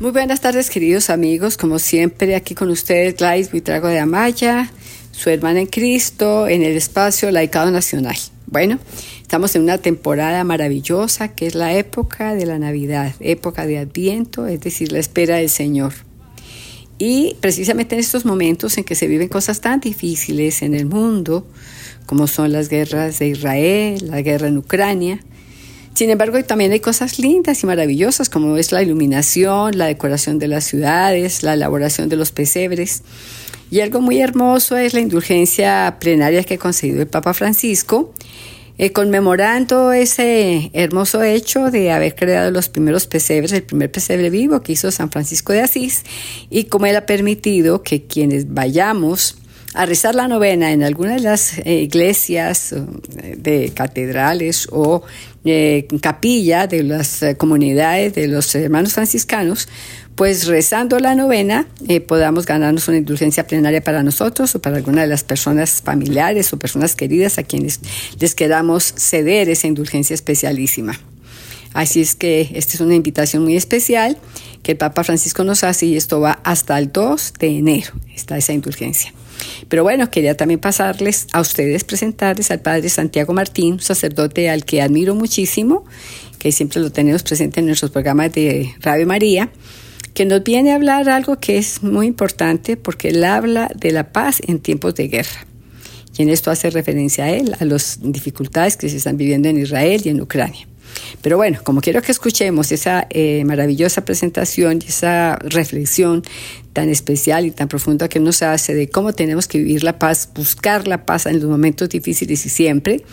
Muy buenas tardes, queridos amigos. Como siempre, aquí con ustedes, Gladys Buitrago de Amaya, su hermana en Cristo, en el espacio Laicado Nacional. Bueno, estamos en una temporada maravillosa que es la época de la Navidad, época de Adviento, es decir, la espera del Señor. Y precisamente en estos momentos en que se viven cosas tan difíciles en el mundo, como son las guerras de Israel, la guerra en Ucrania, sin embargo, también hay cosas lindas y maravillosas como es la iluminación, la decoración de las ciudades, la elaboración de los pesebres. Y algo muy hermoso es la indulgencia plenaria que ha concedido el Papa Francisco, eh, conmemorando ese hermoso hecho de haber creado los primeros pesebres, el primer pesebre vivo que hizo San Francisco de Asís, y como él ha permitido que quienes vayamos a rezar la novena en alguna de las eh, iglesias eh, de catedrales o eh, capilla de las comunidades de los hermanos franciscanos, pues rezando la novena podamos ganarnos una indulgencia plenaria para nosotros o para alguna de las personas familiares o personas queridas a quienes les queramos ceder esa indulgencia especialísima. Así es que esta es una invitación muy especial que el Papa Francisco nos hace y esto va hasta el 2 de enero, está esa indulgencia. Pero bueno, quería también pasarles a ustedes, presentarles al Padre Santiago Martín, sacerdote al que admiro muchísimo, que siempre lo tenemos presente en nuestros programas de Radio María, que nos viene a hablar algo que es muy importante porque él habla de la paz en tiempos de guerra. Y en esto hace referencia a él, a las dificultades que se están viviendo en Israel y en Ucrania. Pero bueno, como quiero que escuchemos esa eh, maravillosa presentación y esa reflexión tan especial y tan profunda que nos hace de cómo tenemos que vivir la paz, buscar la paz en los momentos difíciles y siempre,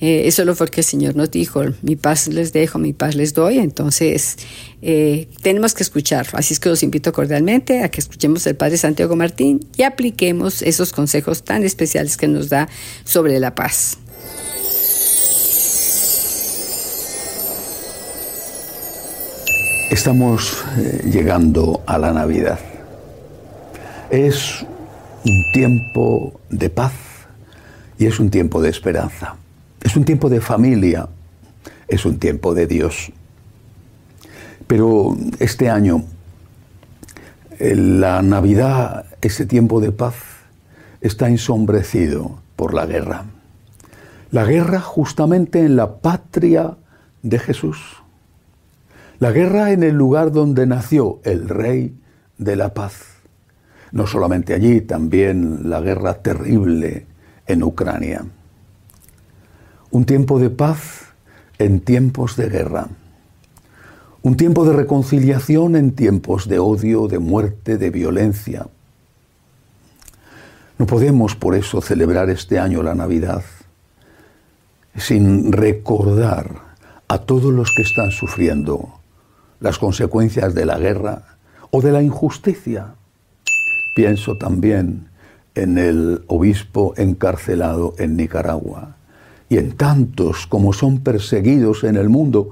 eh, eso lo fue que el Señor nos dijo, mi paz les dejo, mi paz les doy, entonces eh, tenemos que escucharlo. Así es que los invito cordialmente a que escuchemos al Padre Santiago Martín y apliquemos esos consejos tan especiales que nos da sobre la paz. Estamos eh, llegando a la Navidad. Es un tiempo de paz y es un tiempo de esperanza. Es un tiempo de familia, es un tiempo de Dios. Pero este año, la Navidad, ese tiempo de paz, está ensombrecido por la guerra. La guerra justamente en la patria de Jesús la guerra en el lugar donde nació el rey de la paz. No solamente allí, también la guerra terrible en Ucrania. Un tiempo de paz en tiempos de guerra. Un tiempo de reconciliación en tiempos de odio, de muerte, de violencia. No podemos por eso celebrar este año la Navidad sin recordar a todos los que están sufriendo las consecuencias de la guerra o de la injusticia. Pienso también en el obispo encarcelado en Nicaragua y en tantos como son perseguidos en el mundo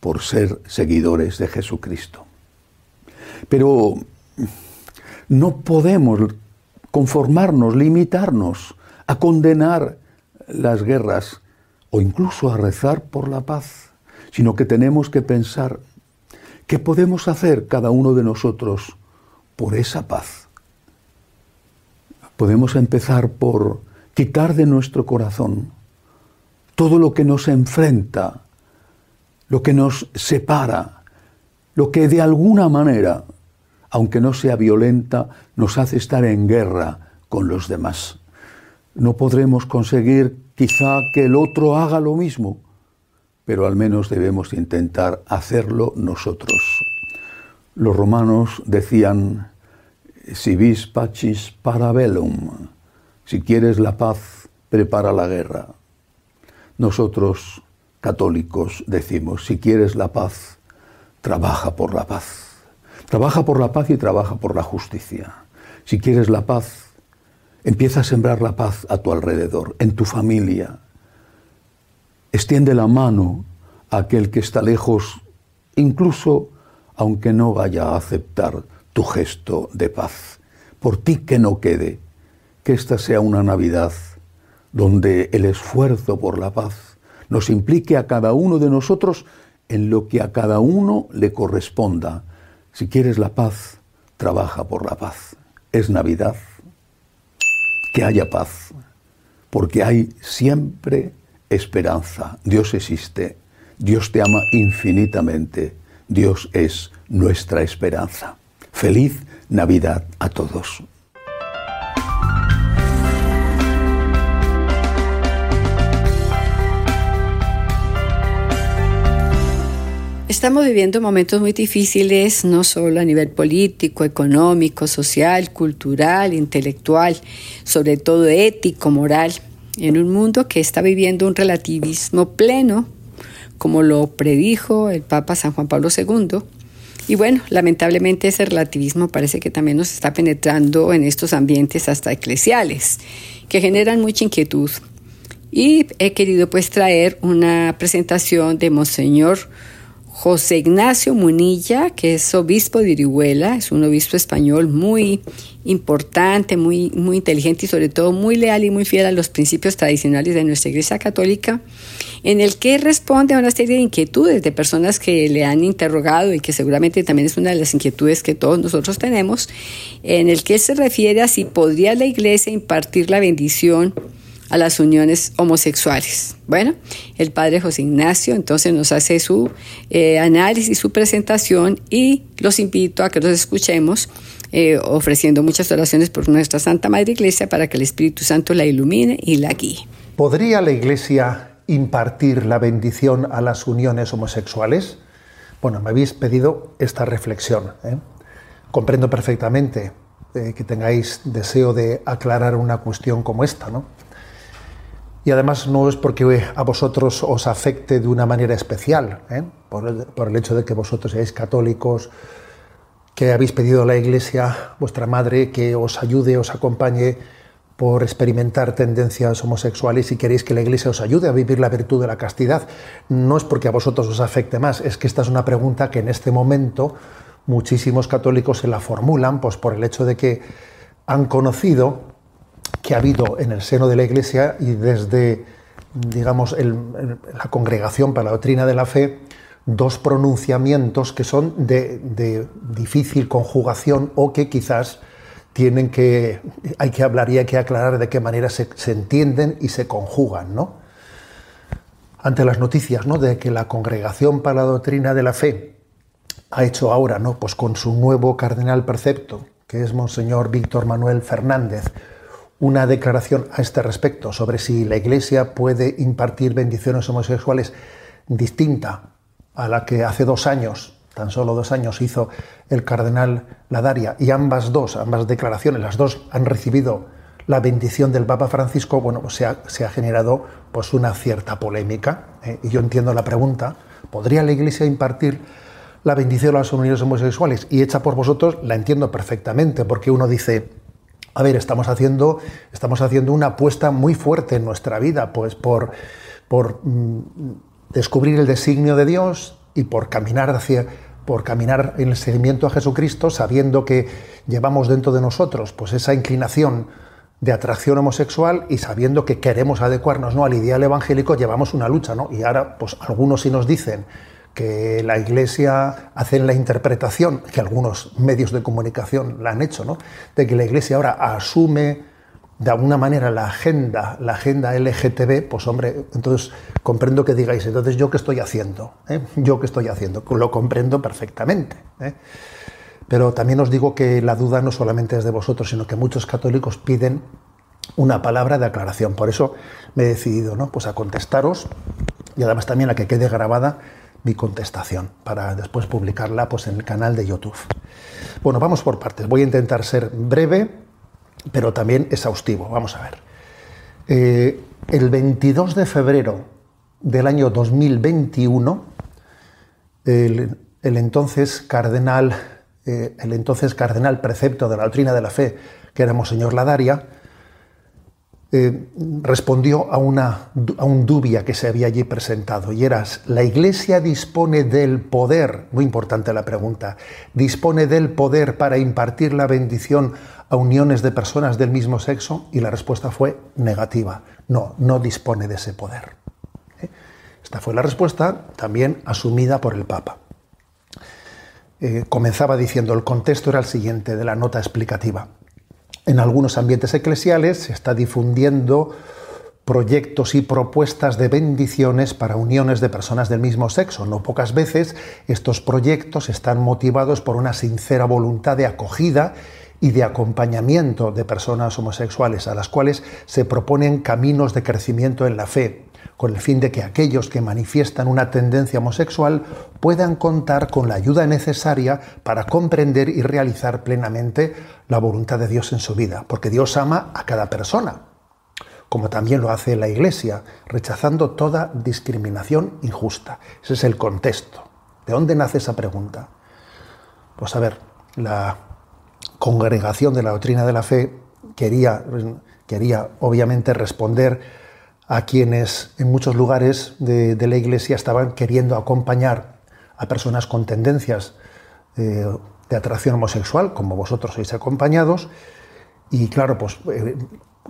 por ser seguidores de Jesucristo. Pero no podemos conformarnos, limitarnos a condenar las guerras o incluso a rezar por la paz, sino que tenemos que pensar ¿Qué podemos hacer cada uno de nosotros por esa paz? Podemos empezar por quitar de nuestro corazón todo lo que nos enfrenta, lo que nos separa, lo que de alguna manera, aunque no sea violenta, nos hace estar en guerra con los demás. No podremos conseguir quizá que el otro haga lo mismo, pero al menos debemos intentar hacerlo nosotros. Los romanos decían, si vis pacis para bellum, si quieres la paz, prepara la guerra. Nosotros, católicos, decimos, si quieres la paz, trabaja por la paz. Trabaja por la paz y trabaja por la justicia. Si quieres la paz, empieza a sembrar la paz a tu alrededor, en tu familia, Extiende la mano a aquel que está lejos, incluso aunque no vaya a aceptar tu gesto de paz. Por ti que no quede, que esta sea una Navidad donde el esfuerzo por la paz nos implique a cada uno de nosotros en lo que a cada uno le corresponda, Si quieres la paz, trabaja por la paz. Es Navidad. Que haya paz, porque hay siempre esperanza. Dios existe. Dios te ama infinitamente. Dios es nuestra esperanza. Feliz Navidad a todos. Estamos viviendo momentos muy difíciles, no solo a nivel político, económico, social, cultural, intelectual, sobre todo ético, moral, en un mundo que está viviendo un relativismo pleno, como lo predijo el Papa San Juan Pablo II. Y bueno, lamentablemente ese relativismo parece que también nos está penetrando en estos ambientes hasta eclesiales, que generan mucha inquietud. Y he querido pues traer una presentación de Monseñor José Ignacio Munilla, que es obispo de Orihuela, es un obispo español muy importante, muy, muy inteligente y sobre todo muy leal y muy fiel a los principios tradicionales de nuestra Iglesia Católica, en el que responde a una serie de inquietudes de personas que le han interrogado y que seguramente también es una de las inquietudes que todos nosotros tenemos, en el que se refiere a si podría la Iglesia impartir la bendición a las uniones homosexuales. Bueno, el padre José Ignacio entonces nos hace su eh, análisis, su presentación y los invito a que los escuchemos eh, ofreciendo muchas oraciones por nuestra Santa Madre Iglesia para que el Espíritu Santo la ilumine y la guíe. ¿Podría la Iglesia impartir la bendición a las uniones homosexuales? Bueno, me habéis pedido esta reflexión. ¿eh? Comprendo perfectamente que tengáis deseo de aclarar una cuestión como esta, ¿no? Y además no es porque a vosotros os afecte de una manera especial, ¿eh? por, el, hecho de que vosotros seáis católicos, que habéis pedido a la Iglesia, vuestra madre, que os ayude, os acompañe por experimentar tendencias homosexuales y queréis que la Iglesia os ayude a vivir la virtud de la castidad. No es porque a vosotros os afecte más, es que esta es una pregunta que en este momento muchísimos católicos se la formulan pues por el hecho de que han conocido que ha habido en el seno de la Iglesia y desde, digamos, la Congregación para la Doctrina de la Fe, dos pronunciamientos que son de, difícil conjugación o que quizás tienen que, hay que hablar y hay que aclarar de qué manera se, entienden y se conjugan, ¿no? Ante las noticias, ¿no? De que la Congregación para la Doctrina de la Fe ha hecho ahora, ¿no? Pues con su nuevo cardenal precepto, que es Monseñor Víctor Manuel Fernández, una declaración a este respecto sobre si la Iglesia puede impartir bendiciones homosexuales distinta a la que hace dos años, tan solo dos años, hizo el cardenal Ladaria, y ambas dos, ambas declaraciones, las dos han recibido la bendición del Papa Francisco, bueno, pues se, ha, generado pues una cierta polémica. ¿eh? Y yo entiendo la pregunta, ¿podría la Iglesia impartir la bendición a las uniones homosexuales? Y hecha por vosotros, la entiendo perfectamente, porque uno dice, a ver, estamos haciendo, estamos haciendo una apuesta muy fuerte en nuestra vida, pues por, por mm, descubrir el designio de Dios y por caminar hacia por caminar en el seguimiento a Jesucristo, sabiendo que llevamos dentro de nosotros pues esa inclinación de atracción homosexual y sabiendo que queremos adecuarnos ¿no? al ideal evangélico, llevamos una lucha, ¿no? Y ahora, pues algunos sí nos dicen que la Iglesia hace la interpretación, que algunos medios de comunicación la han hecho, ¿no? de que la Iglesia ahora asume de alguna manera la agenda, la agenda LGTB, pues hombre, entonces comprendo que digáis, entonces yo qué estoy haciendo, ¿Eh? yo qué estoy haciendo, lo comprendo perfectamente. ¿eh? Pero también os digo que la duda no solamente es de vosotros, sino que muchos católicos piden una palabra de aclaración. Por eso me he decidido, ¿no? Pues a contestaros y además también a que quede grabada mi contestación para después publicarla pues, en el canal de YouTube. Bueno, vamos por partes. Voy a intentar ser breve, pero también exhaustivo. Vamos a ver. Eh, el 22 de febrero del año 2021, el, entonces cardenal, eh, el entonces cardenal precepto de la doctrina de la fe, que era Monseñor Ladaria, eh, respondió a, una, a un dubia que se había allí presentado y era, ¿la Iglesia dispone del poder? Muy importante la pregunta. ¿Dispone del poder para impartir la bendición a uniones de personas del mismo sexo? Y la respuesta fue negativa. No, no dispone de ese poder. ¿Eh? Esta fue la respuesta también asumida por el Papa. eh, comenzaba diciendo, el contexto era el siguiente de la nota explicativa. En algunos ambientes eclesiales se está difundiendo proyectos y propuestas de bendiciones para uniones de personas del mismo sexo. No pocas veces estos proyectos están motivados por una sincera voluntad de acogida y de acompañamiento de personas homosexuales, a las cuales se proponen caminos de crecimiento en la fe, con el fin de que aquellos que manifiestan una tendencia homosexual puedan contar con la ayuda necesaria para comprender y realizar plenamente la voluntad de Dios en su vida, porque Dios ama a cada persona como también lo hace la Iglesia, rechazando toda discriminación injusta. Ese es el contexto. ¿De dónde nace esa pregunta? Pues a ver, la congregación de la doctrina de la fe quería, quería obviamente responder a quienes en muchos lugares de, la Iglesia estaban queriendo acompañar a personas con tendencias eh, de atracción homosexual, como vosotros sois acompañados, y claro, pues eh,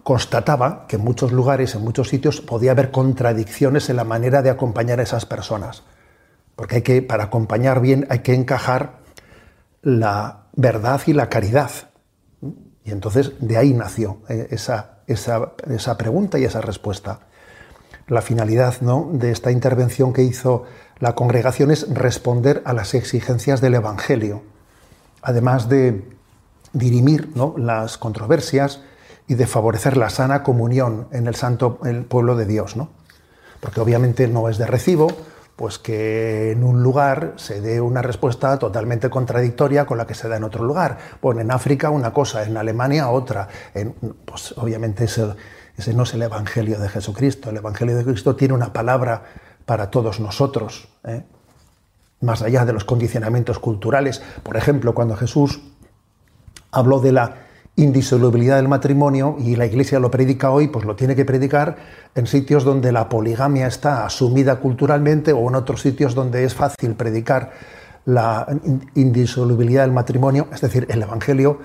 constataba que en muchos lugares, en muchos sitios, podía haber contradicciones en la manera de acompañar a esas personas. Porque hay que, para acompañar bien, hay que encajar la verdad y la caridad. Y entonces de ahí nació eh, esa, esa, pregunta y esa respuesta. La finalidad ¿no? de esta intervención que hizo la congregación es responder a las exigencias del Evangelio, además de dirimir ¿no? las controversias y de favorecer la sana comunión en el santo el pueblo de Dios, ¿no? Porque obviamente no es de recibo pues que en un lugar se dé una respuesta totalmente contradictoria con la que se da en otro lugar. Bueno, en África una cosa, en Alemania otra. pues obviamente ese, no es el Evangelio de Jesucristo. El Evangelio de Cristo tiene una palabra para todos nosotros, ¿eh? más allá de los condicionamientos culturales. Por ejemplo, cuando Jesús habló de la indisolubilidad del matrimonio y la Iglesia lo predica hoy, pues lo tiene que predicar en sitios donde la poligamia está asumida culturalmente o en otros sitios donde es fácil predicar la indisolubilidad del matrimonio. Es decir, el Evangelio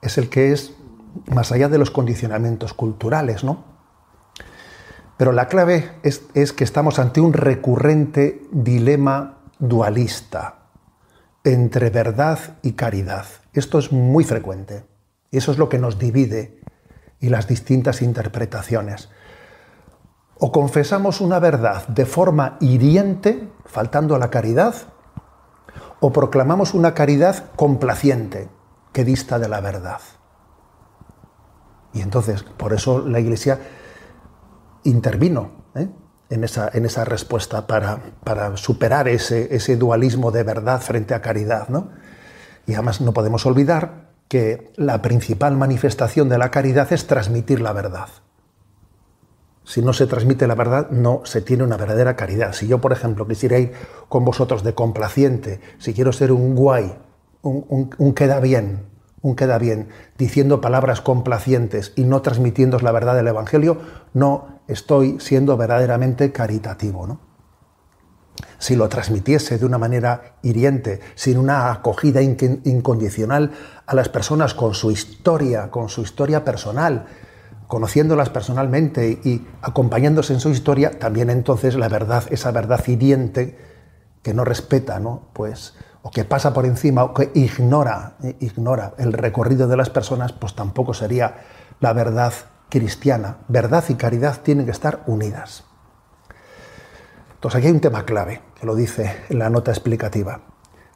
es el que es más allá de los condicionamientos culturales, ¿no? Pero la clave es, es que estamos ante un recurrente dilema dualista entre verdad y caridad. Esto es muy frecuente. Eso es lo que nos divide y las distintas interpretaciones. O confesamos una verdad de forma hiriente, faltando a la caridad, o proclamamos una caridad complaciente, que dista de la verdad. Y entonces, por eso la Iglesia intervino ¿eh? en, esa, respuesta para, para superar ese, ese, dualismo de verdad frente a caridad. ¿no? Y además no podemos olvidar que la principal manifestación de la caridad es transmitir la verdad. Si no se transmite la verdad, no se tiene una verdadera caridad. Si yo, por ejemplo, quisiera ir con vosotros de complaciente, si quiero ser un guay, un, queda bien, un queda bien, diciendo palabras complacientes y no transmitiendo la verdad del Evangelio, no estoy siendo verdaderamente caritativo. ¿no? Si lo transmitiese de una manera hiriente, sin una acogida incondicional a las personas con su historia, con su historia personal, conociéndolas personalmente y acompañándose en su historia, también entonces la verdad, esa verdad hiriente que no respeta, ¿no? Pues o que pasa por encima o que ignora, ignora el recorrido de las personas, pues tampoco sería la verdad cristiana. Verdad y caridad tienen que estar unidas. Entonces aquí hay un tema clave, que lo dice en la nota explicativa.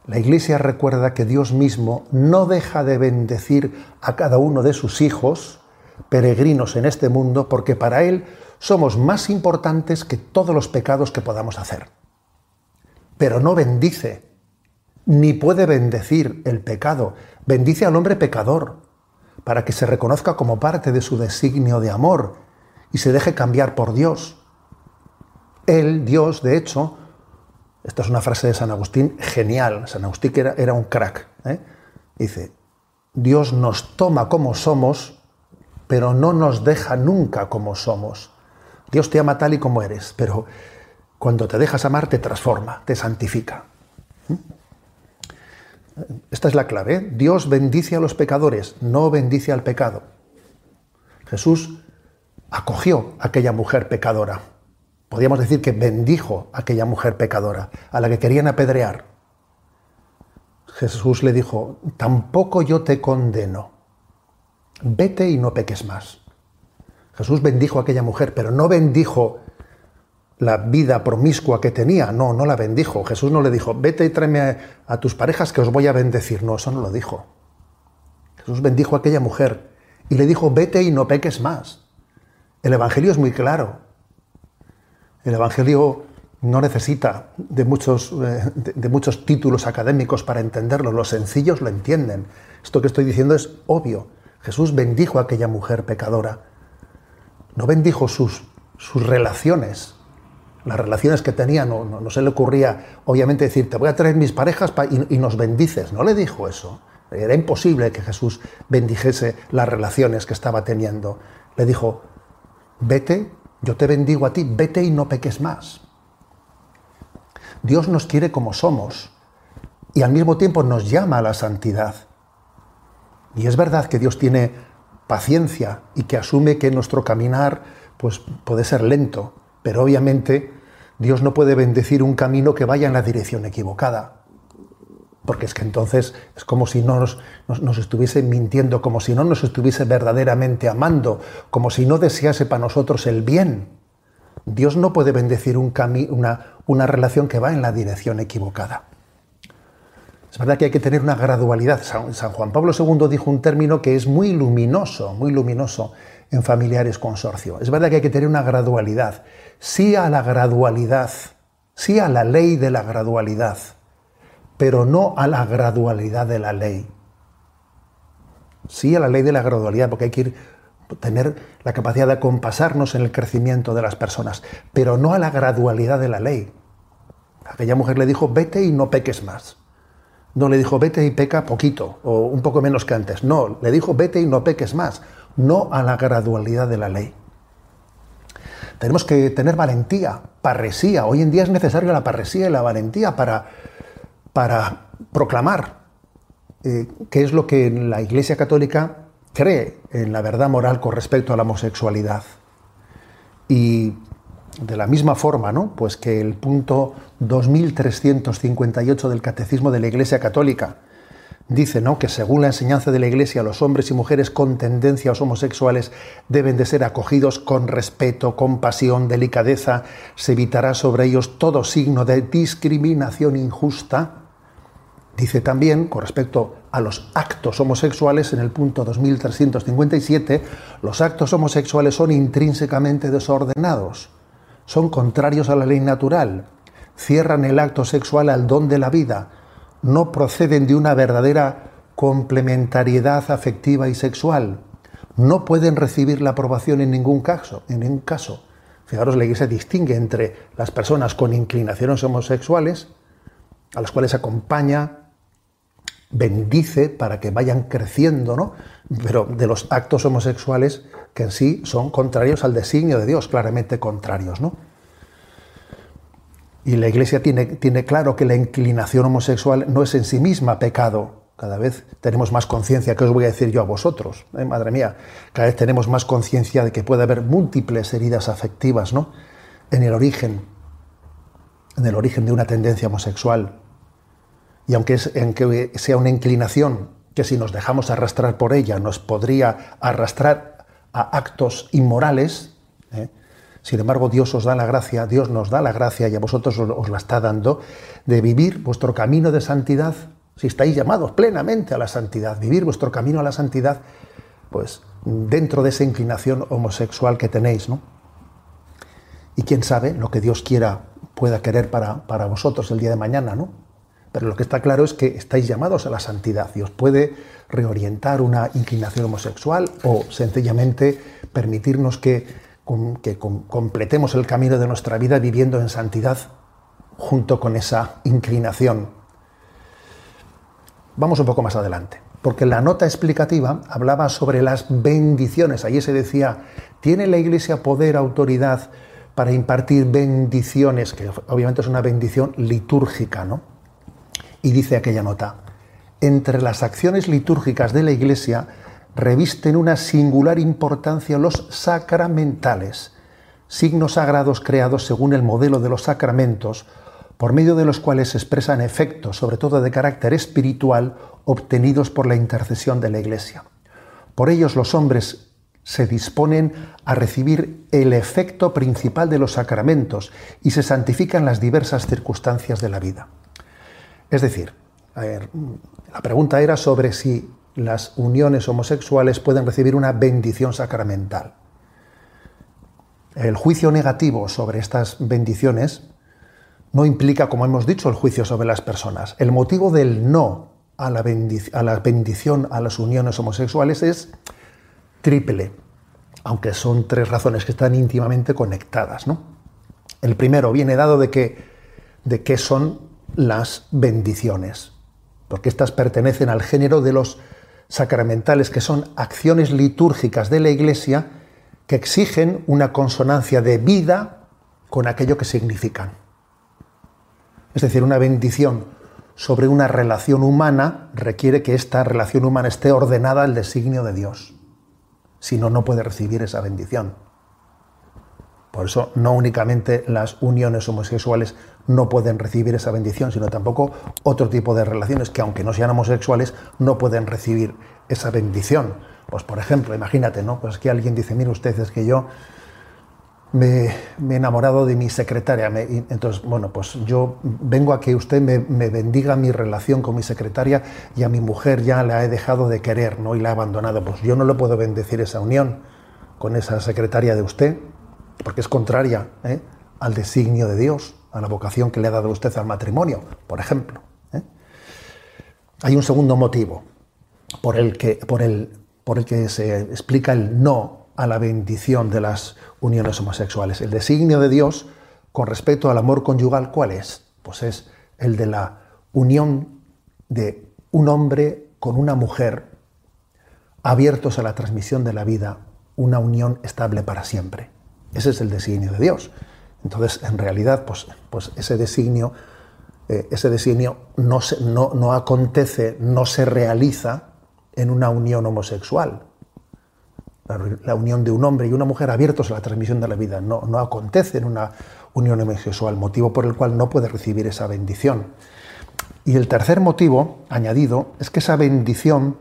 La Iglesia recuerda que Dios mismo no deja de bendecir a cada uno de sus hijos, peregrinos en este mundo, porque para Él somos más importantes que todos los pecados que podamos hacer. Pero no bendice, ni puede bendecir el pecado. Bendice al hombre pecador, para que se reconozca como parte de su designio de amor y se deje cambiar por Dios. Él, Dios, de hecho, esta es una frase de San Agustín genial, San Agustín era, era un crack, ¿eh? dice, Dios nos toma como somos, pero no nos deja nunca como somos. Dios te ama tal y como eres, pero cuando te dejas amar te transforma, te santifica. ¿Mm? Esta es la clave. ¿eh? Dios bendice a los pecadores, no bendice al pecado. Jesús acogió a aquella mujer pecadora podríamos decir que bendijo a aquella mujer pecadora, a la que querían apedrear. Jesús le dijo, tampoco yo te condeno, vete y no peques más. Jesús bendijo a aquella mujer, pero no bendijo la vida promiscua que tenía, no, no la bendijo. Jesús no le dijo, vete y tráeme a, a tus parejas que os voy a bendecir. No, eso no lo dijo. Jesús bendijo a aquella mujer y le dijo, vete y no peques más. El Evangelio es muy claro. El Evangelio no necesita de muchos, eh, de, muchos títulos académicos para entenderlo. Los sencillos lo entienden. Esto que estoy diciendo es obvio. Jesús bendijo a aquella mujer pecadora. No bendijo sus, sus relaciones. Las relaciones que tenía, no, no, se le ocurría, obviamente, decir, te voy a traer mis parejas y, y nos bendices. No le dijo eso. Era imposible que Jesús bendijese las relaciones que estaba teniendo. Le dijo, vete, yo te bendigo a ti, vete y no peques más. Dios nos quiere como somos y al mismo tiempo nos llama a la santidad. Y es verdad que Dios tiene paciencia y que asume que nuestro caminar pues, puede ser lento, pero obviamente Dios no puede bendecir un camino que vaya en la dirección equivocada. Porque es que entonces es como si no nos, nos, estuviese mintiendo, como si no nos estuviese verdaderamente amando, como si no desease para nosotros el bien. Dios no puede bendecir un una, una relación que va en la dirección equivocada. Es verdad que hay que tener una gradualidad. San, Juan Pablo II dijo un término que es muy luminoso, muy luminoso en familiares consorcio. Es verdad que hay que tener una gradualidad. Sí a la gradualidad, sí a la ley de la gradualidad, pero no a la gradualidad de la ley. Sí a la ley de la gradualidad, porque hay que ir tener la capacidad de compasarnos en el crecimiento de las personas, pero no a la gradualidad de la ley. Aquella mujer le dijo, vete y no peques más. No le dijo, vete y peca poquito, o un poco menos que antes. No, le dijo, vete y no peques más. No a la gradualidad de la ley. Tenemos que tener valentía, parresía. Hoy en día es necesaria la parresía y la valentía para, para proclamar eh, qué es lo que la Iglesia Católica cree en la verdad moral con respecto a la homosexualidad. Y de la misma forma, ¿no? Pues que el punto 2358 del Catecismo de la Iglesia Católica dice, ¿no? Que según la enseñanza de la Iglesia, los hombres y mujeres con tendencias homosexuales deben de ser acogidos con respeto, compasión, delicadeza, se evitará sobre ellos todo signo de discriminación injusta Dice también, con respecto a los actos homosexuales, en el punto 2357, los actos homosexuales son intrínsecamente desordenados, son contrarios a la ley natural, cierran el acto sexual al don de la vida, no proceden de una verdadera complementariedad afectiva y sexual, no pueden recibir la aprobación en ningún caso, en ningún caso. Fijaros, la Iglesia distingue entre las personas con inclinaciones homosexuales, a las cuales acompaña, bendice para que vayan creciendo, ¿no? Pero de los actos homosexuales que en sí son contrarios al designio de Dios, claramente contrarios, ¿no? Y la Iglesia tiene, tiene claro que la inclinación homosexual no es en sí misma pecado. Cada vez tenemos más conciencia, que os voy a decir yo a vosotros, ¿eh? madre mía, cada vez tenemos más conciencia de que puede haber múltiples heridas afectivas, ¿no? En el origen, en el origen de una tendencia homosexual, y aunque, sea una inclinación que si nos dejamos arrastrar por ella nos podría arrastrar a actos inmorales, ¿eh? Sin embargo Dios os da la gracia, Dios nos da la gracia y a vosotros os la está dando, de vivir vuestro camino de santidad, si estáis llamados plenamente a la santidad, vivir vuestro camino a la santidad, pues dentro de esa inclinación homosexual que tenéis, ¿no? Y quién sabe lo que Dios quiera, pueda querer para, para vosotros el día de mañana, ¿no? Pero lo que está claro es que estáis llamados a la santidad y os puede reorientar una inclinación homosexual o sencillamente permitirnos que, completemos el camino de nuestra vida viviendo en santidad junto con esa inclinación. Vamos un poco más adelante, porque la nota explicativa hablaba sobre las bendiciones. Allí se decía, ¿tiene la Iglesia poder, autoridad para impartir bendiciones? Que obviamente es una bendición litúrgica, ¿no? Y dice aquella nota, entre las acciones litúrgicas de la Iglesia revisten una singular importancia los sacramentales, signos sagrados creados según el modelo de los sacramentos, por medio de los cuales se expresan efectos, sobre todo de carácter espiritual, obtenidos por la intercesión de la Iglesia. Por ellos los hombres se disponen a recibir el efecto principal de los sacramentos y se santifican las diversas circunstancias de la vida. Es decir, la pregunta era sobre si las uniones homosexuales pueden recibir una bendición sacramental. El juicio negativo sobre estas bendiciones no implica, como hemos dicho, el juicio sobre las personas. El motivo del no a la, bendición a las uniones homosexuales es triple, aunque son tres razones que están íntimamente conectadas. El primero viene dado de que, de qué son las bendiciones, porque estas pertenecen al género de los sacramentales, que son acciones litúrgicas de la Iglesia que exigen una consonancia de vida con aquello que significan. Es decir, una bendición sobre una relación humana requiere que esta relación humana esté ordenada al designio de Dios. Si no, no puede recibir esa bendición. Por eso no únicamente las uniones homosexuales no pueden recibir esa bendición, sino tampoco otro tipo de relaciones que aunque no sean homosexuales no pueden recibir esa bendición. Pues por ejemplo, imagínate, ¿no? Pues que alguien dice, mire usted, es que yo me, he enamorado de mi secretaria. entonces, bueno, pues yo vengo a que usted me, bendiga mi relación con mi secretaria y a mi mujer ya la he dejado de querer, ¿no? Y la he abandonado. Pues yo no le puedo bendecir esa unión con esa secretaria de usted, porque es contraria ¿eh? al designio de Dios, a la vocación que le ha dado usted al matrimonio, por ejemplo. ¿eh? Hay un segundo motivo por el, que, por, el, por el que se explica el no a la bendición de las uniones homosexuales. El designio de Dios con respecto al amor conyugal, ¿cuál es? Pues es el de la unión de un hombre con una mujer abiertos a la transmisión de la vida, una unión estable para siempre. Ese es el designio de Dios. Entonces, en realidad, pues, pues ese designio, eh, ese designio no, no, no acontece, no se realiza en una unión homosexual. La, unión de un hombre y una mujer abiertos a la transmisión de la vida no, no acontece en una unión homosexual, motivo por el cual no puede recibir esa bendición. Y el tercer motivo añadido es que esa bendición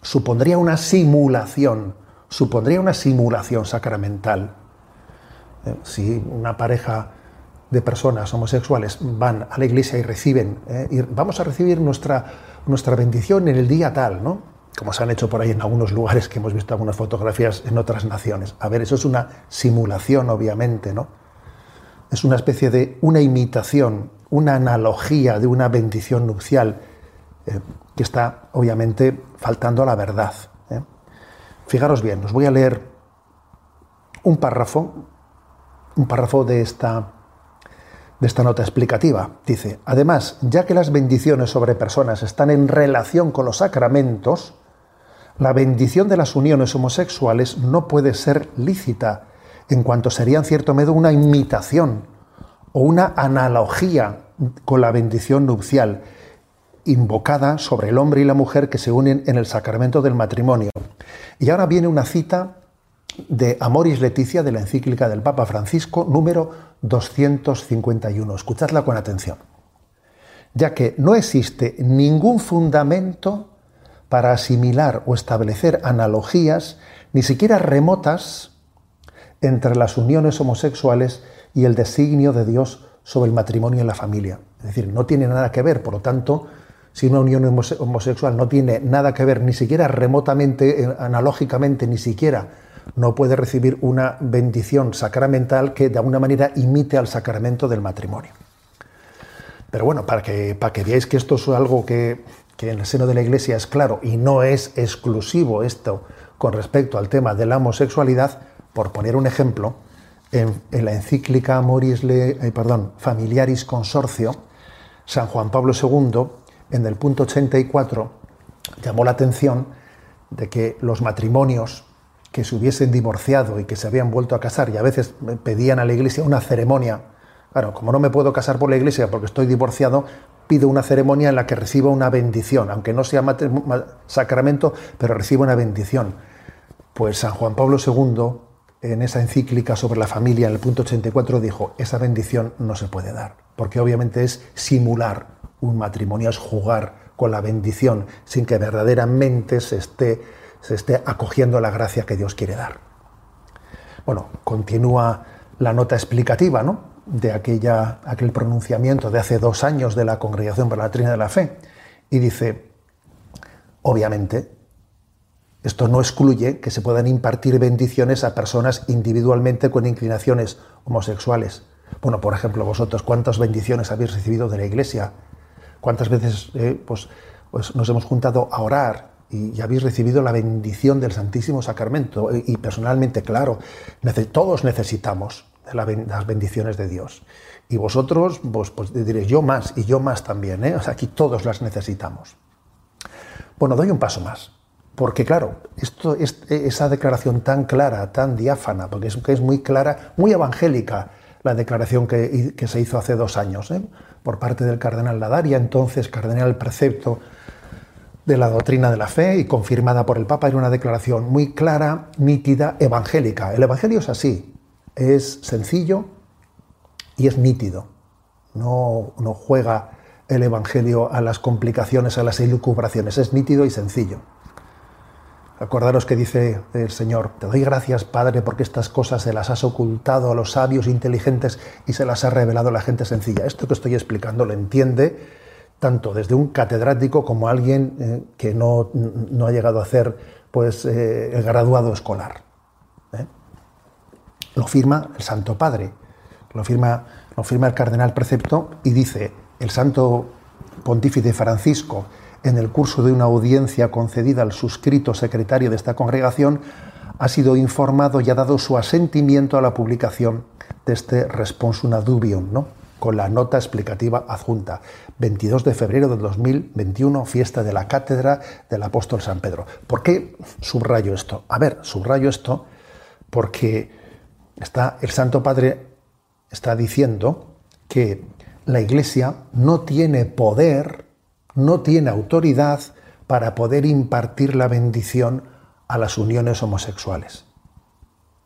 supondría una simulación, supondría una simulación sacramental. Si una pareja de personas homosexuales van a la iglesia y reciben, eh, vamos a recibir nuestra, nuestra bendición en el día tal, ¿no? como se han hecho por ahí en algunos lugares que hemos visto algunas fotografías en otras naciones. A ver, eso es una simulación, obviamente, ¿no? Es una especie de una imitación, una analogía de una bendición nupcial eh, que está, obviamente, faltando a la verdad. ¿eh? Fijaros bien, os voy a leer un párrafo, un párrafo de esta, de esta nota explicativa. Dice, además, ya que las bendiciones sobre personas están en relación con los sacramentos, la bendición de las uniones homosexuales no puede ser lícita, en cuanto sería en cierto modo una imitación o una analogía con la bendición nupcial invocada sobre el hombre y la mujer que se unen en el sacramento del matrimonio. Y ahora viene una cita de Amoris Leticia de la encíclica del Papa Francisco número 251. Escuchadla con atención. Ya que no existe ningún fundamento para asimilar o establecer analogías, ni siquiera remotas, entre las uniones homosexuales y el designio de Dios sobre el matrimonio y la familia. Es decir, no tiene nada que ver, por lo tanto, si una unión homosexual no tiene nada que ver, ni siquiera remotamente, eh, analógicamente, ni siquiera, no puede recibir una bendición sacramental que de alguna manera imite al sacramento del matrimonio. Pero bueno, para que, para que veáis que esto es algo que que en el seno de la Iglesia es claro y no es exclusivo esto con respecto al tema de la homosexualidad, por poner un ejemplo, en, la encíclica Moris Le, eh, perdón, Familiaris Consorcio, San Juan Pablo II, en el punto 84, llamó la atención de que los matrimonios que se hubiesen divorciado y que se habían vuelto a casar y a veces pedían a la Iglesia una ceremonia. Claro, como no me puedo casar por la Iglesia porque estoy divorciado, pido una ceremonia en la que reciba una bendición, aunque no sea sacramento, pero reciba una bendición. Pues San Juan Pablo II, en esa encíclica sobre la familia, en el punto 84, dijo, esa bendición no se puede dar. porque obviamente es simular un matrimonio, es jugar con la bendición sin que verdaderamente se esté, se esté acogiendo la gracia que Dios quiere dar. Bueno, continúa la nota explicativa ¿no? de aquella, aquel pronunciamiento de hace dos años de la Congregación para la Trina de la Fe y dice, obviamente, esto no excluye que se puedan impartir bendiciones a personas individualmente con inclinaciones homosexuales. Bueno, por ejemplo, vosotros, ¿cuántas bendiciones habéis recibido de la Iglesia? ¿Cuántas veces eh, pues, pues nos hemos juntado a orar y, habéis recibido la bendición del Santísimo Sacramento? Y, personalmente, claro, todos necesitamos las bendiciones de Dios. Y vosotros, pues, pues diréis, yo más y yo más también. ¿eh? Aquí todos las necesitamos. Bueno, doy un paso más. Porque claro, esto, esa declaración tan clara, tan diáfana, porque es, que es muy clara, muy evangélica, la declaración que, se hizo hace dos años ¿eh? por parte del cardenal Ladaria, entonces cardenal precepto de la doctrina de la fe y confirmada por el Papa. Era una declaración muy clara, nítida, evangélica. El Evangelio es así, es sencillo y es nítido. No, no juega el Evangelio a las complicaciones, a las elucubraciones, es nítido y sencillo. Acordaros que dice el Señor, te doy gracias Padre porque estas cosas se las has ocultado a los sabios inteligentes y se las has revelado a la gente sencilla. Esto que estoy explicando lo entiende tanto desde un catedrático como alguien eh, que no, ha llegado a hacer pues, eh, el graduado escolar. ¿eh? Lo firma el Santo Padre, lo firma, lo firma el cardenal precepto y dice el Santo Pontífice Francisco, en el curso de una audiencia concedida al suscrito secretario de esta congregación, ha sido informado y ha dado su asentimiento a la publicación de este Responsum Dubium, ¿no? Con la nota explicativa adjunta. 22 de febrero de 2021, fiesta de la cátedra del apóstol San Pedro. ¿Por qué subrayo esto? A ver, subrayo esto porque está, el Santo Padre está diciendo que la Iglesia no tiene poder no tiene autoridad para poder impartir la bendición a las uniones homosexuales.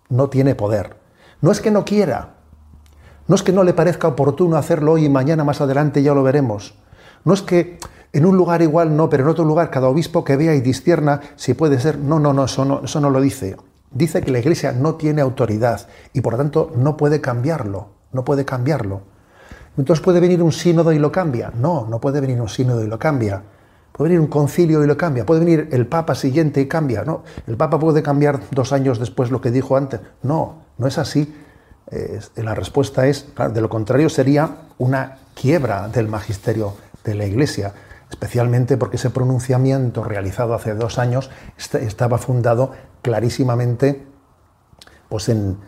No tiene poder. No es que no quiera, no es que no le parezca oportuno hacerlo hoy y mañana más adelante ya lo veremos. No es que en un lugar igual no, pero en otro lugar cada obispo que vea y discierna si puede ser. No, no, no, eso no, eso no lo dice. Dice que la Iglesia no tiene autoridad y por lo tanto no puede cambiarlo, no puede cambiarlo. Entonces puede venir un sínodo y lo cambia. No, no puede venir un sínodo y lo cambia. Puede venir un concilio y lo cambia. Puede venir el Papa siguiente y cambia. No, el Papa puede cambiar dos años después lo que dijo antes. No, no es así. La respuesta es, de lo contrario sería una quiebra del magisterio de la Iglesia, especialmente porque ese pronunciamiento realizado hace dos años estaba fundado clarísimamente pues en,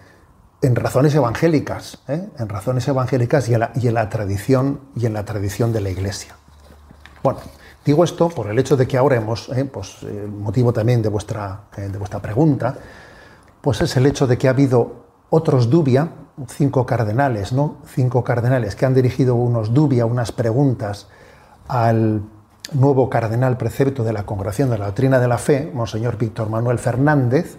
en razones evangélicas, ¿eh? en razones evangélicas y en, la, tradición y en la tradición de la Iglesia. Bueno, digo esto por el hecho de que ahora hemos, ¿eh? pues el motivo también de vuestra, eh, de vuestra pregunta, pues es el hecho de que ha habido otros dubia, cinco cardenales, ¿no? Cinco cardenales que han dirigido unos dubia, unas preguntas al nuevo cardenal precepto de la Congregación de la Doctrina de la Fe, Monseñor Víctor Manuel Fernández,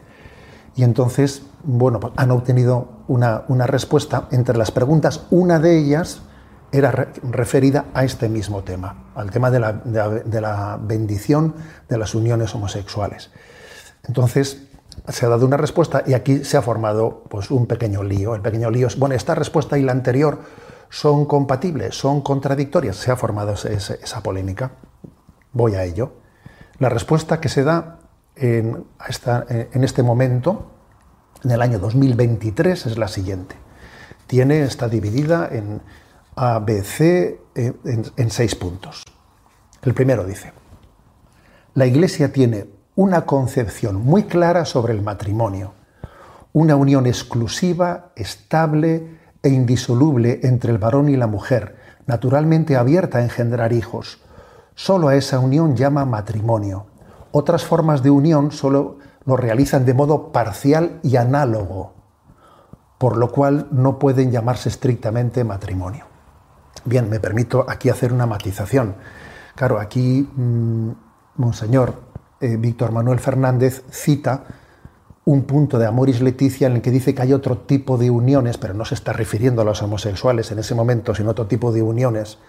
y entonces, bueno, pues han obtenido una, respuesta. Entre las preguntas, una de ellas era referida a este mismo tema, al tema de la, bendición de las uniones homosexuales. Entonces, se ha dado una respuesta y aquí se ha formado pues, un pequeño lío. El pequeño lío es, bueno, esta respuesta y la anterior son compatibles, son contradictorias. Se ha formado esa polémica. Voy a ello. La respuesta que se da en, este momento, en el año 2023, es la siguiente. Tiene, está dividida en A, eh, en seis puntos. El primero dice, la Iglesia tiene una concepción muy clara sobre el matrimonio, una unión exclusiva, estable e indisoluble entre el varón y la mujer, naturalmente abierta a engendrar hijos. Solo a esa unión llama matrimonio. Otras formas de unión solo lo realizan de modo parcial y análogo, por lo cual no pueden llamarse estrictamente matrimonio. Bien, me permito aquí hacer una matización. Claro, aquí mm, Monseñor eh, Víctor Manuel Fernández cita un punto de Amoris Leticia en el que dice que hay otro tipo de uniones, pero no se está refiriendo a los homosexuales en ese momento, sino otro tipo de uniones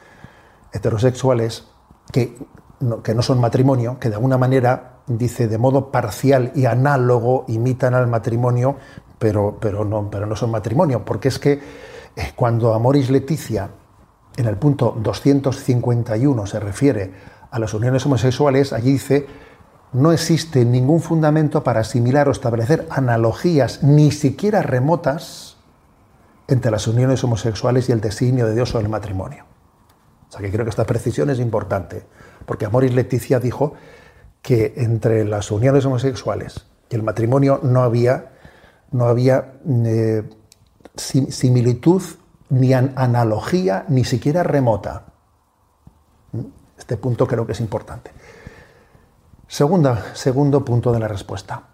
heterosexuales que no, que no son matrimonio, que de alguna manera, dice, de modo parcial y análogo imitan al matrimonio, pero, pero, no, pero no son matrimonio, porque es que eh, cuando Amoris Leticia, en el punto 251, se refiere a las uniones homosexuales, allí dice, no existe ningún fundamento para asimilar o establecer analogías, ni siquiera remotas, entre las uniones homosexuales y el designio de Dios o el matrimonio. O sea que creo que esta precisión es importante, porque Amoris Leticia dijo que entre las uniones homosexuales y el matrimonio no había, no había eh, similitud ni analogía, ni siquiera remota. ¿Mm? Este punto creo que es importante. Segundo punto de la respuesta.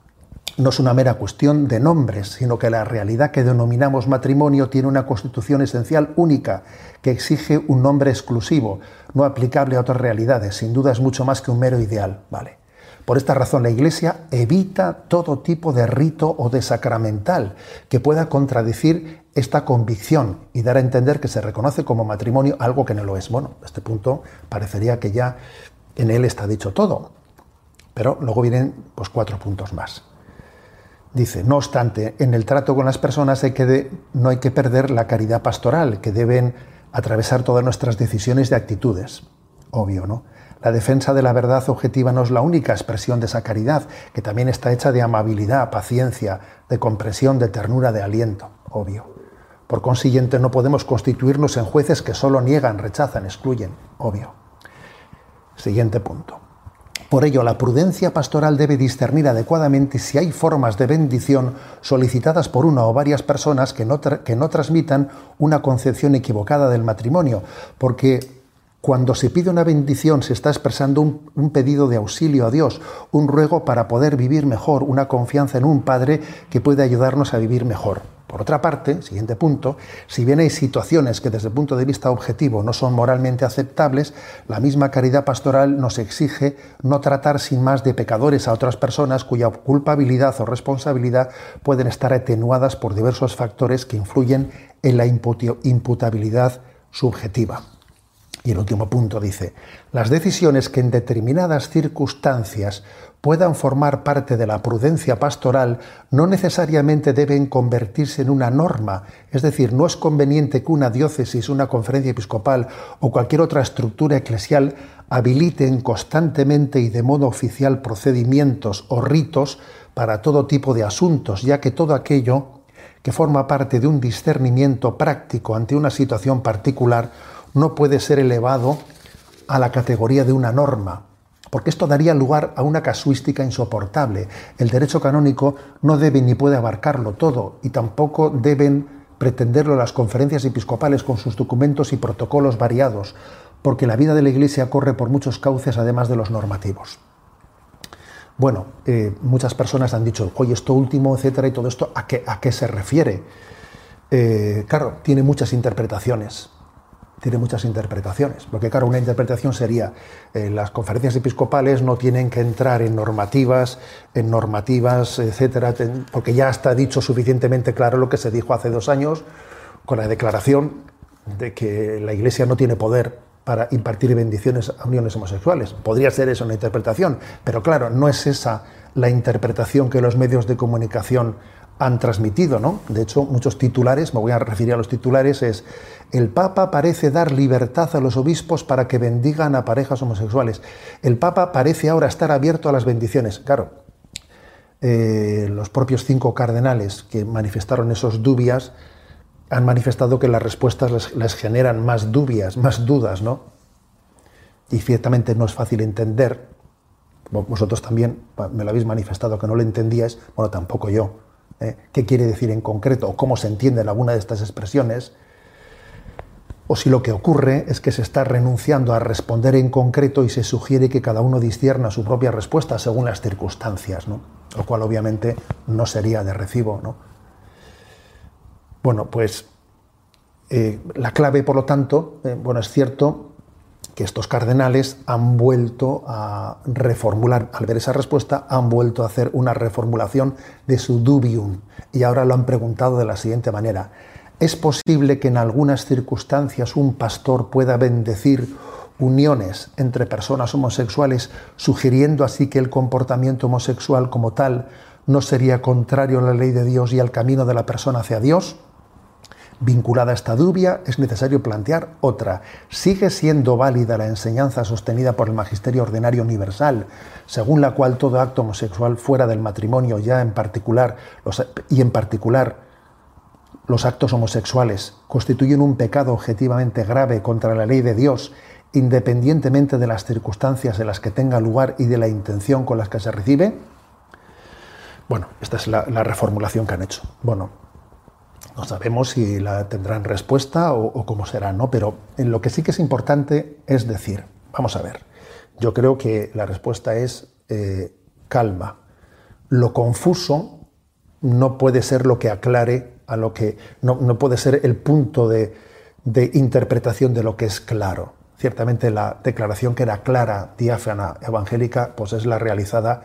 No es una mera cuestión de nombres, sino que la realidad que denominamos matrimonio tiene una constitución esencial única, que exige un nombre exclusivo, no aplicable a otras realidades. Sin duda es mucho más que un mero ideal. ¿vale? Por esta razón la Iglesia evita todo tipo de rito o de sacramental que pueda contradecir esta convicción y dar a entender que se reconoce como matrimonio algo que no lo es. Bueno, a este punto parecería que ya en él está dicho todo. Pero luego vienen pues, cuatro puntos más. Dice, no obstante, en el trato con las personas no hay que perder la caridad pastoral, que deben atravesar todas nuestras decisiones y actitudes. Obvio, ¿no? La defensa de la verdad objetiva no es la única expresión de esa caridad, que también está hecha de amabilidad, paciencia, de comprensión, de ternura, de aliento. Obvio. Por consiguiente, no podemos constituirnos en jueces que solo niegan, rechazan, excluyen. Obvio. Siguiente punto. Por ello, la prudencia pastoral debe discernir adecuadamente si hay formas de bendición solicitadas por una o varias personas que no, que no transmitan una concepción equivocada del matrimonio, porque cuando se pide una bendición se está expresando un, un, pedido de auxilio a Dios, un ruego para poder vivir mejor, una confianza en un Padre que puede ayudarnos a vivir mejor. Por otra parte, siguiente punto, si bien hay situaciones que desde el punto de vista objetivo no son moralmente aceptables, la misma caridad pastoral nos exige no tratar sin más de pecadores a otras personas cuya culpabilidad o responsabilidad pueden estar atenuadas por diversos factores que influyen en la imputabilidad subjetiva. Y el último punto dice, las decisiones que en determinadas circunstancias puedan formar parte de la prudencia pastoral no necesariamente deben convertirse en una norma, es decir, no es conveniente que una diócesis, una conferencia episcopal o cualquier otra estructura eclesial habiliten constantemente y de modo oficial procedimientos o ritos para todo tipo de asuntos, ya que todo aquello que forma parte de un discernimiento práctico ante una situación particular no puede ser elevado a la categoría de una norma, porque esto daría lugar a una casuística insoportable. El derecho canónico no debe ni puede abarcarlo todo y tampoco deben pretenderlo las conferencias episcopales con sus documentos y protocolos variados, porque la vida de la Iglesia corre por muchos cauces además de los normativos. Bueno, eh, muchas personas han dicho, oye, esto último, etcétera, y todo esto, ¿a qué, se refiere? Eh, claro, tiene muchas interpretaciones tiene muchas interpretaciones. Porque, claro, una interpretación sería, eh, las conferencias episcopales no tienen que entrar en normativas, en normativas, etcétera, porque ya está dicho suficientemente claro lo que se dijo hace dos años con la declaración de que la Iglesia no tiene poder para impartir bendiciones a uniones homosexuales. Podría ser eso una interpretación, pero claro, no es esa la interpretación que los medios de comunicación han transmitido, ¿no? De hecho, muchos titulares, me voy a referir a los titulares, es el Papa parece dar libertad a los obispos para que bendigan a parejas homosexuales. El Papa parece ahora estar abierto a las bendiciones. Claro, eh, los propios cinco cardenales que manifestaron esos dubias han manifestado que las respuestas les, generan más dubias, más dudas, ¿no? Y ciertamente no es fácil entender. Vosotros también me lo habéis manifestado que no lo entendíais, bueno, tampoco yo. ¿Eh? ¿Qué quiere decir en concreto o cómo se entiende alguna de estas expresiones? o si lo que ocurre es que se está renunciando a responder en concreto y se sugiere que cada uno discierna su propia respuesta según las circunstancias, ¿no? lo cual obviamente no sería de recibo. ¿no? Bueno, pues eh, la clave, por lo tanto, eh, bueno, es cierto que estos cardenales han vuelto a reformular, al ver esa respuesta, han vuelto a hacer una reformulación de su dubium y ahora lo han preguntado de la siguiente manera. ¿Es posible que en algunas circunstancias un pastor pueda bendecir uniones entre personas homosexuales, sugiriendo así que el comportamiento homosexual como tal no sería contrario a la ley de Dios y al camino de la persona hacia Dios? Vinculada a esta dubia, es necesario plantear otra. ¿Sigue siendo válida la enseñanza sostenida por el Magisterio Ordinario Universal, según la cual todo acto homosexual fuera del matrimonio, ya en particular, y en particular los actos homosexuales, constituyen un pecado objetivamente grave contra la ley de Dios, independientemente de las circunstancias en las que tenga lugar y de la intención con las que se recibe? Bueno, esta es la, la reformulación que han hecho. Bueno, no sabemos si la tendrán respuesta o, cómo será, ¿no? Pero en lo que sí que es importante es decir, vamos a ver, yo creo que la respuesta es eh, calma. Lo confuso no puede ser lo que aclare a lo que. no, puede ser el punto de, interpretación de lo que es claro. Ciertamente la declaración que era clara, diáfana, evangélica, pues es la realizada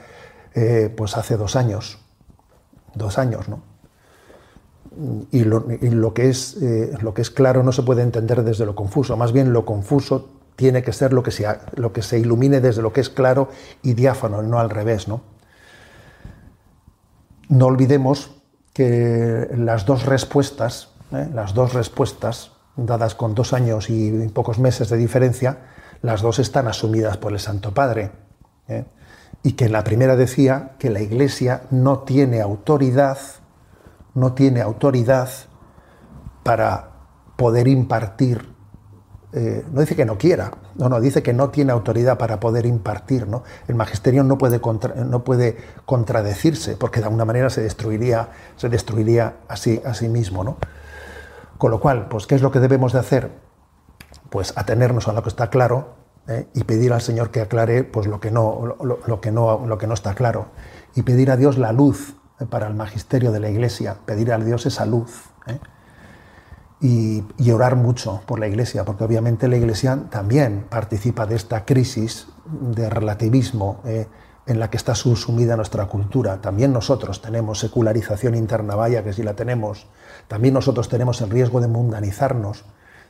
eh, pues hace dos años. Dos años, ¿no? Y lo, que es, eh, lo que es claro no se puede entender desde lo confuso, más bien lo confuso tiene que ser lo que, se, lo que se ilumine desde lo que es claro y diáfano, no al revés. No, no olvidemos que las dos respuestas, ¿eh? las dos respuestas dadas con dos años y pocos meses de diferencia, las dos están asumidas por el Santo Padre. ¿eh? Y que la primera decía que la Iglesia no tiene autoridad no tiene autoridad para poder impartir. Eh, no dice que no quiera, no, no, dice que no tiene autoridad para poder impartir. ¿no? El magisterio no puede, no puede contradecirse, porque de alguna manera se destruiría, se destruiría a sí, mismo. ¿no? Con lo cual, pues, ¿qué es lo que debemos de hacer? Pues atenernos a lo que está claro ¿eh? y pedir al Señor que aclare pues, lo, que no, lo, que no, lo que no está claro. Y pedir a Dios la luz para el magisterio de la Iglesia, pedir a Dios esa luz. ¿eh? Y, orar mucho por la Iglesia, porque obviamente la Iglesia también participa de esta crisis de relativismo ¿eh? en la que está subsumida nuestra cultura. También nosotros tenemos secularización interna, vaya que si la tenemos. También nosotros tenemos el riesgo de mundanizarnos.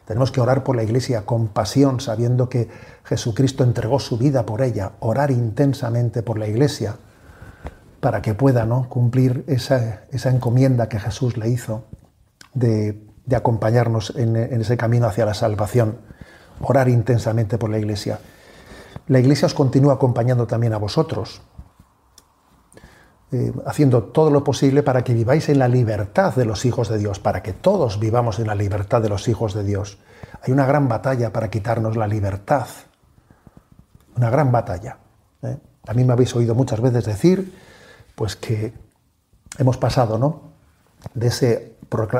Tenemos que orar por la Iglesia con pasión, sabiendo que Jesucristo entregó su vida por ella. Orar intensamente por la Iglesia para que pueda ¿no? cumplir esa, encomienda que Jesús le hizo de, acompañarnos en, ese camino hacia la salvación, orar intensamente por la Iglesia. La Iglesia os continúa acompañando también a vosotros, eh, haciendo todo lo posible para que viváis en la libertad de los hijos de Dios, para que todos vivamos en la libertad de los hijos de Dios. Hay una gran batalla para quitarnos la libertad, una gran batalla. ¿eh? A mí me habéis oído muchas veces decir pues que hemos pasado, ¿no? De, ese,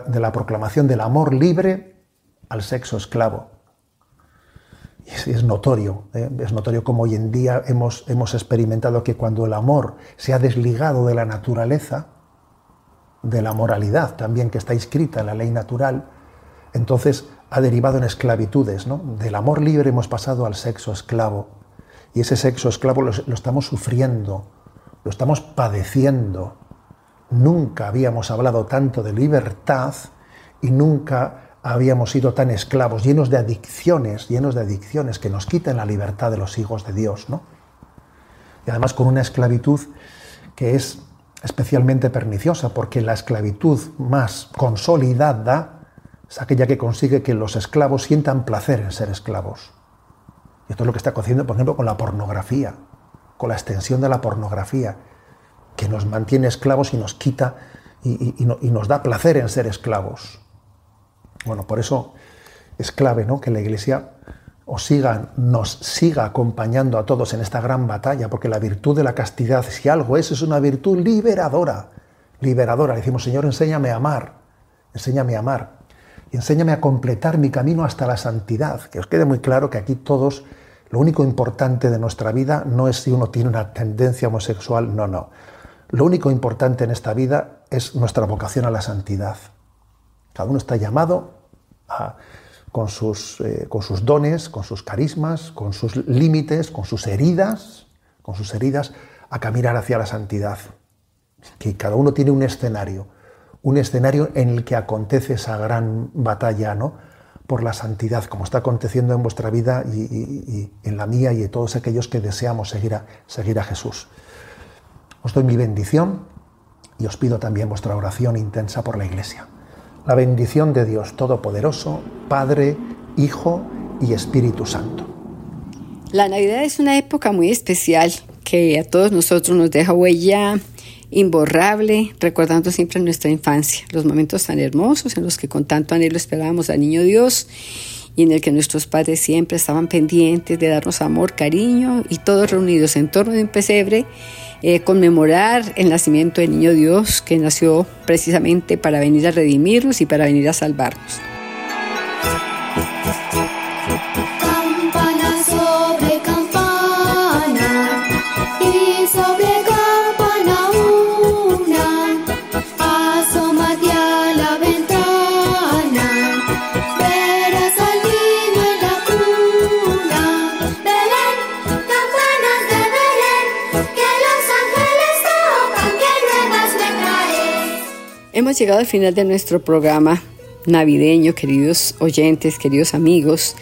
de la proclamación del amor libre al sexo esclavo. Y es, notorio, ¿eh? es notorio como hoy en día hemos, hemos experimentado que cuando el amor se ha desligado de la naturaleza, de la moralidad también que está inscrita en la ley natural, entonces ha derivado en esclavitudes. ¿no? Del amor libre hemos pasado al sexo esclavo. Y ese sexo esclavo lo estamos sufriendo lo estamos padeciendo. Nunca habíamos hablado tanto de libertad y nunca habíamos sido tan esclavos, llenos de adicciones, llenos de adicciones que nos quitan la libertad de los hijos de Dios, ¿no? Y además con una esclavitud que es especialmente perniciosa, porque la esclavitud más consolidada es aquella que consigue que los esclavos sientan placer en ser esclavos. Y esto es lo que está haciendo, por ejemplo, con la pornografía la extensión de la pornografía, que nos mantiene esclavos y nos quita y, nos da placer en ser esclavos. Bueno, por eso es clave ¿no? que la Iglesia os siga, nos siga acompañando a todos en esta gran batalla, porque la virtud de la castidad, si algo es, es una virtud liberadora. Liberadora. Le decimos, Señor, enséñame a amar, enséñame a amar, y enséñame a completar mi camino hasta la santidad. Que os quede muy claro que aquí todos lo único importante de nuestra vida no es si uno tiene una tendencia homosexual, no, no. Lo único importante en esta vida es nuestra vocación a la santidad. Cada uno está llamado a, con sus, eh, con sus dones, con sus carismas, con sus límites, con sus heridas, con sus heridas, a caminar hacia la santidad. Que cada uno tiene un escenario, un escenario en el que acontece esa gran batalla, ¿no? Por la santidad, como está aconteciendo en vuestra vida y, en la mía y en todos aquellos que deseamos seguir a, seguir a Jesús. Os doy mi bendición y os pido también vuestra oración intensa por la Iglesia. La bendición de Dios Todopoderoso, Padre, Hijo y Espíritu Santo. La Navidad es una época muy especial que a todos nosotros nos deja huella imborrable, recordando siempre nuestra infancia, los momentos tan hermosos en los que con tanto anhelo esperábamos al niño Dios y en el que nuestros padres siempre estaban pendientes de darnos amor, cariño y todos reunidos en torno de un pesebre, eh, conmemorar el nacimiento del niño Dios que nació precisamente para venir a redimirnos y para venir a salvarnos. Hemos llegado al final de nuestro programa navideño, queridos oyentes, queridos amigos,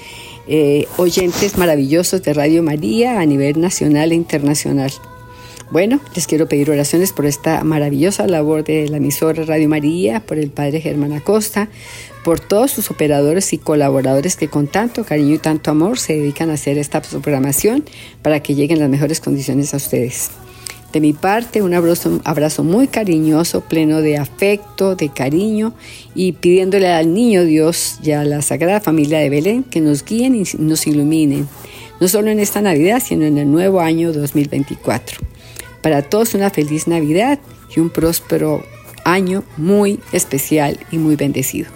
eh, oyentes maravillosos de Radio María a nivel nacional e internacional. Bueno, les quiero pedir oraciones por esta maravillosa labor de la emisora Radio María, por el Padre Germán Acosta, por todos sus operadores y colaboradores que con tanto cariño y tanto amor se dedican a hacer esta programación para que lleguen las mejores condiciones a ustedes. De mi parte, un abrazo, abrazo muy cariñoso, pleno de afecto, de cariño y pidiéndole al niño Dios y a la Sagrada Familia de Belén que nos guíen y nos iluminen, no solo en esta Navidad, sino en el nuevo año 2024. Para todos una feliz Navidad y un próspero año muy especial y muy bendecido.